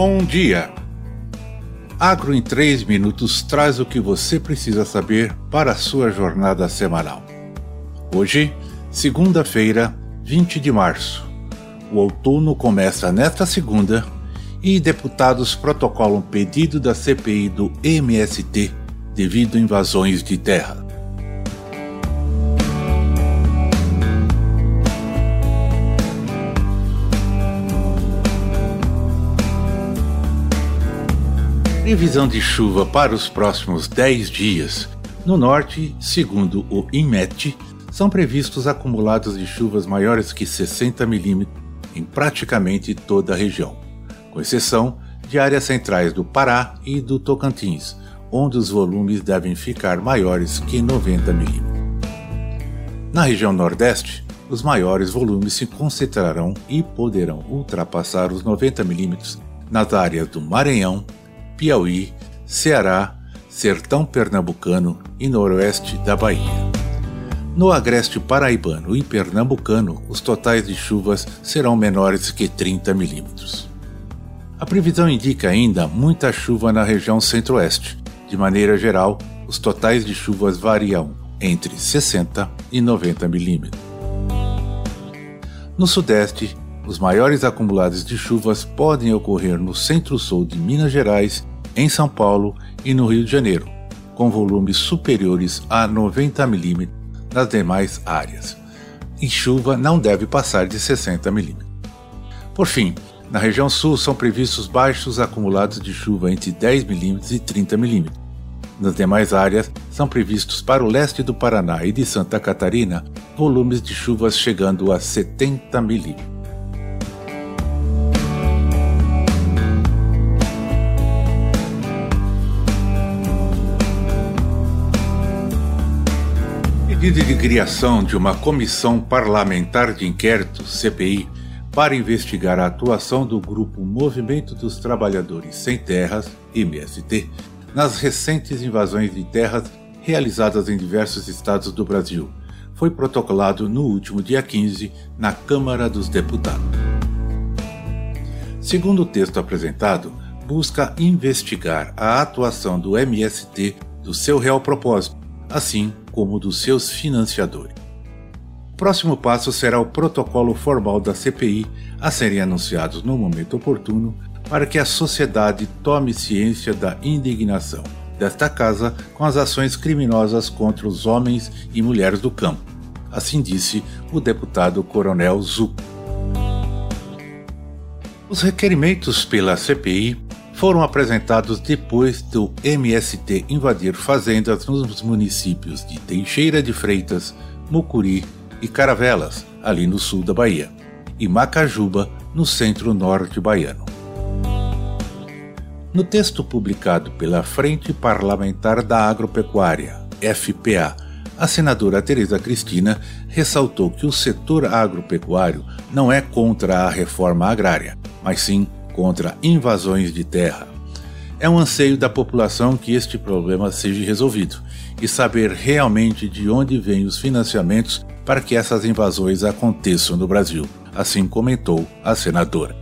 Bom dia! Agro em 3 minutos traz o que você precisa saber para a sua jornada semanal. Hoje, segunda-feira, 20 de março. O outono começa nesta segunda e deputados protocolam pedido da CPI do MST devido a invasões de terra. Previsão de chuva para os próximos 10 dias. No norte, segundo o INMET, são previstos acumulados de chuvas maiores que 60 milímetros em praticamente toda a região, com exceção de áreas centrais do Pará e do Tocantins, onde os volumes devem ficar maiores que 90 milímetros. Na região Nordeste, os maiores volumes se concentrarão e poderão ultrapassar os 90 milímetros nas áreas do Maranhão, Piauí, Ceará, Sertão Pernambucano e Noroeste da Bahia. No agreste paraibano e pernambucano, os totais de chuvas serão menores que 30 milímetros. A previsão indica ainda muita chuva na região centro-oeste. De maneira geral, os totais de chuvas variam entre 60 e 90 milímetros. No sudeste, os maiores acumulados de chuvas podem ocorrer no centro-sul de Minas Gerais, em São Paulo e no Rio de Janeiro, com volumes superiores a 90 mm nas demais áreas. E chuva não deve passar de 60 mm. Por fim, na região sul são previstos baixos acumulados de chuva entre 10 mm e 30 mm. Nas demais áreas, são previstos para o leste do Paraná e de Santa Catarina volumes de chuvas chegando a 70 milímetros. Pedido de criação de uma comissão parlamentar de inquérito, CPI, para investigar a atuação do grupo Movimento dos Trabalhadores Sem Terras, MST, nas recentes invasões de terras realizadas em diversos estados do Brasil, foi protocolado no último dia 15 na Câmara dos Deputados. Segundo o texto apresentado, busca investigar a atuação do MST do seu real propósito, assim como dos seus financiadores. O próximo passo será o protocolo formal da CPI a serem anunciados no momento oportuno para que a sociedade tome ciência da indignação desta casa com as ações criminosas contra os homens e mulheres do campo. Assim disse o deputado Coronel Zuc. Os requerimentos pela CPI foram apresentados depois do MST invadir fazendas nos municípios de Teixeira de Freitas, Mucuri e Caravelas, ali no sul da Bahia, e Macajuba, no centro-norte baiano. No texto publicado pela Frente Parlamentar da Agropecuária, FPA, a senadora Tereza Cristina ressaltou que o setor agropecuário não é contra a reforma agrária, mas sim contra invasões de terra. É um anseio da população que este problema seja resolvido e saber realmente de onde vêm os financiamentos para que essas invasões aconteçam no Brasil, assim comentou a senadora.